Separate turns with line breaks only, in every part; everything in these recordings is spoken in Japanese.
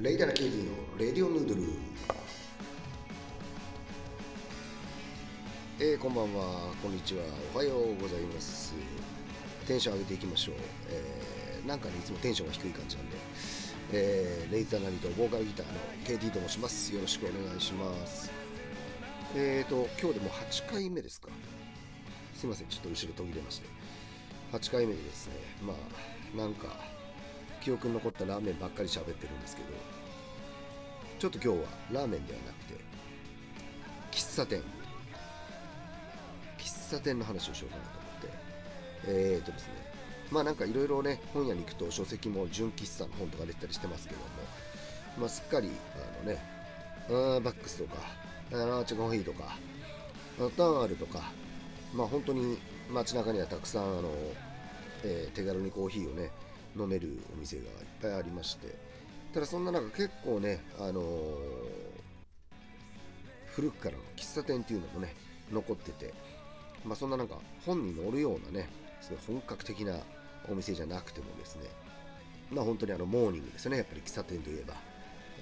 レイダラ KD のレディオヌードル。えー、こんばんは。こんにちは。おはようございます。テンション上げていきましょう、えー、なんかねいつもテンションが低い感じなんで、えー、レイザーナリとボーカルギターの KD と申します。よろしくお願いします。えーと今日でも8回目ですか。すいません。ちょっと後ろ途切れまして。8回目ですね。まあなんか記憶に残ったラーメンばっかり喋ってるんですけどちょっと今日はラーメンではなくて喫茶店。喫茶店の話をしようかなと思って。えーとですね。まあなんかいろいろね本屋に行くと書籍も純喫茶の本とか出たりしてますけどもまあすっかりあのねあバックスとかラーチコーヒーとかターンあるとかまあ本当に街中にはたくさんあの、えー、手軽にコーヒーをね飲めるお店がいっぱいありましてただそんな中結構ね、あのー、古くからの喫茶店っていうのもね残ってて、まあ、そんななんか本に載るようなねすごい本格的なお店じゃなくてもですねまあ本当にあのモーニングですね。やっぱり喫茶店といえば、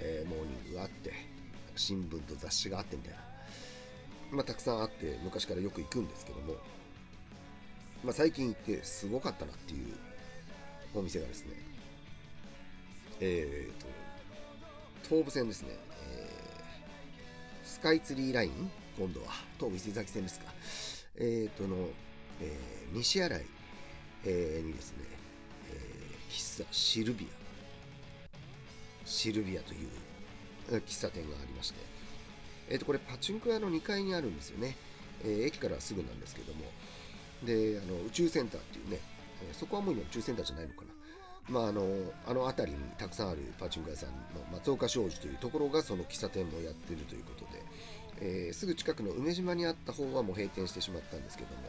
えー、モーニングがあって新聞と雑誌があってみたいな。まあたくさんあって昔からよく行くんですけどもまあ、最近行ってすごかったなっていうお店がですね、えーと、東武線ですね、えー、スカイツリーライン、今度は東武伊勢崎線ですか、えーとの、えー、西新井、えー、にですね、えー、喫茶シルビア、シルビアという喫茶店がありまして、えーと、これパチンコ屋の2階にあるんですよね、えー、駅からすぐなんですけども、であの宇宙センターっていうね、えそこはもう今宇宙センターじゃないのかな。まあ、あのあの辺りにたくさんあるパチンコ屋さんの松岡商事というところがその喫茶店もやってるということで、えー、すぐ近くの梅島にあった方はもう閉店してしまったんですけども、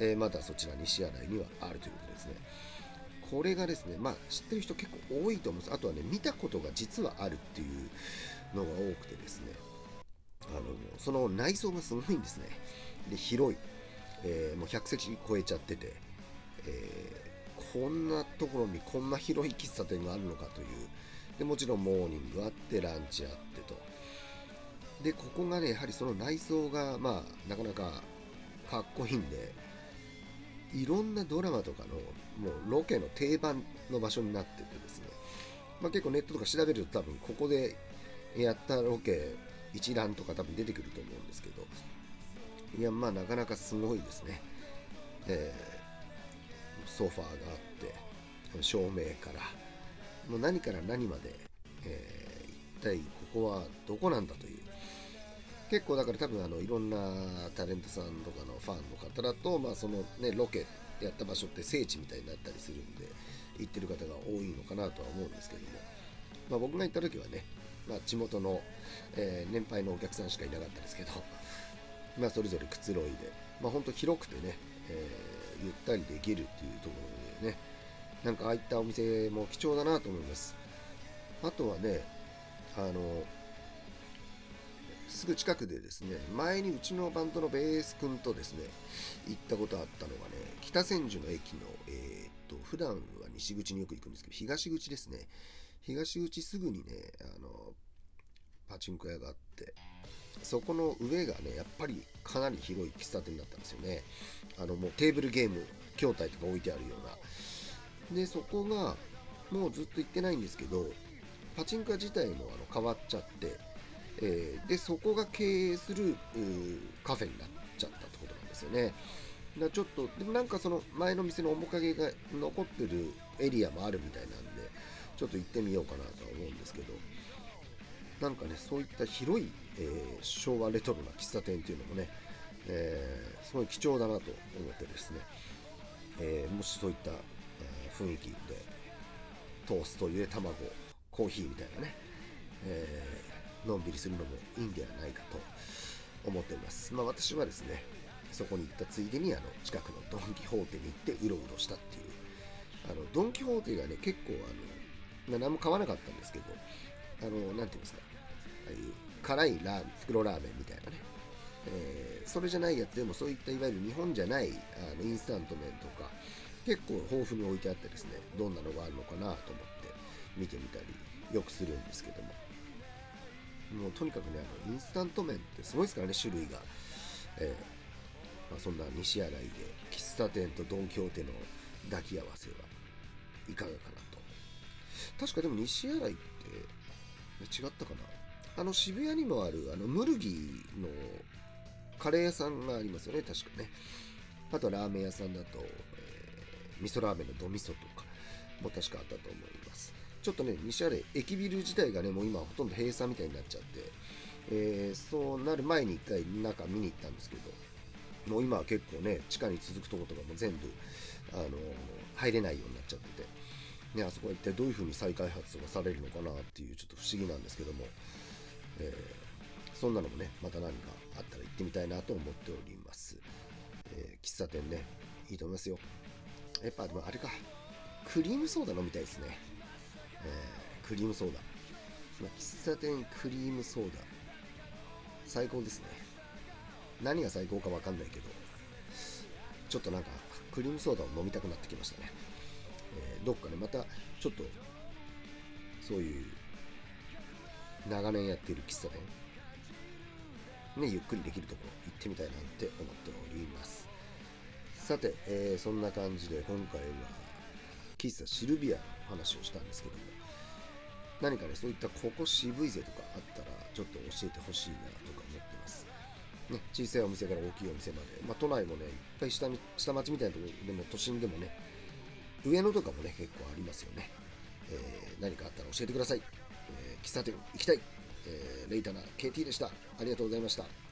えー、まだそちら西新井にはあるということですね。これがですね、まあ、知ってる人結構多いと思うんです。あとはね、見たことが実はあるっていうのが多くてですね、あのその内装がすごいんですね。で、広い。えー、もう100席超えちゃってて、えー、こんなところにこんな広い喫茶店があるのかという。でもちろんモーニングあってランチあってと。でここがねやはりその内装がまあなかなかかっこいいんでいろんなドラマとかのもうロケの定番の場所になっててですね、まあ、結構ネットとか調べると多分ここでやったロケ一覧とか多分出てくると思うんですけど。いやまあなかなかすごいですね、えー、ソファーがあって照明から。もう何から何まで、えー、一体ここはどこなんだという。結構だから多分あのいろんなタレントさんとかのファンの方だと、まあ、そのねロケやった場所って聖地みたいになったりするんで行ってる方が多いのかなとは思うんですけども、まあ、僕が行った時はね、まあ、地元の、えー、年配のお客さんしかいなかったですけどまあ、それぞれくつろいで、まあ、ほんと広くてね、えー、ゆったりできるっていうところでね、なんかああいったお店も貴重だなと思います。あとはね、あの、すぐ近くでですね、前にうちのバンドのベース君とですね、行ったことあったのがね、北千住の駅の、えー、っと、普段は西口によく行くんですけど、東口ですね。東口すぐにね、あの、パチンコ屋があって、そこの上がね、やっぱりかなり広い喫茶店だったんですよね。あの、もうテーブルゲーム、筐体とか置いてあるような。で、そこが、もうずっと行ってないんですけど、パチンコ自体もあの変わっちゃって、えー、で、そこが経営するカフェになっちゃったってことなんですよね。だちょっと、でもなんかその前の店の面影が残ってるエリアもあるみたいなんで、ちょっと行ってみようかなとは思うんですけど、なんかね、そういった広い、えー、昭和レトロな喫茶店っていうのもね、えー、すごい貴重だなと思ってですね、えー、もしそういった、え雰囲気で、トースト、ゆで卵、コーヒーみたいなね、えのんびりするのもいいんではないかと思っております。まあ私はですね、そこに行ったついでにあの近くのドン・キホーテに行ってうろうろしたっていう、あのドン・キホーテがね、結構あの、何も買わなかったんですけど、あの、なんていうんですか、ああいう辛いラーメン袋ラーメンみたいなね、えー、それじゃないやつでもそういったいわゆる日本じゃないあのインスタント麺とか結構豊富に置いてあってですねどんなのがあるのかなと思って見てみたりよくするんですけども。もうとにかくねあのインスタント麺ってすごいですからね種類が、えーまあ、そんな西新井で喫茶店とドン・キホーテの抱き合わせはいかがかなと。確かでも西新井って違ったかなあの渋谷にもあるあのムルギーのカレー屋さんがありますよね確かね。あとラーメン屋さんだと、えー、味噌ラーメンのドミソとかも確かあったと思います。ちょっとね西新井駅ビル自体がねもう今ほとんど閉鎖みたいになっちゃって、えー、そうなる前に一回中見に行ったんですけどもう今は結構ね地下に続くとことかも全部あの入れないようになっちゃっててね、あそこは一体どういうふうに再開発がされるのかなっていうちょっと不思議なんですけども、えー、そんなのもねまた何かあったら行ってみたいなと思っております、えー、喫茶店ねいいと思いますよ。やっぱでもあれかクリームソーダ飲みたいですね、えー、クリームソーダ、まあ、喫茶店クリームソーダ。最高ですね。何が最高か分かんないけどちょっとなんかクリームソーダを飲みたくなってきましたね。えー、どっかでまたちょっとそういう長年やっている喫茶店ね、ゆっくりできるところ行ってみたいなって思っておりますさて、えー、そんな感じで今回は喫茶シルビアの話をしたんですけども何かねそういったここ渋いぜとかあったらちょっと教えてほしいなとか思ってますね、小さいお店から大きいお店まで、まあ、都内もね、いっぱい下下町みたいなところでも都心でもね、上野とかもね、結構ありますよね。えー、何かあったら教えてください。喫茶店行きたい。えー、レイタナ KT でした。ありがとうございました。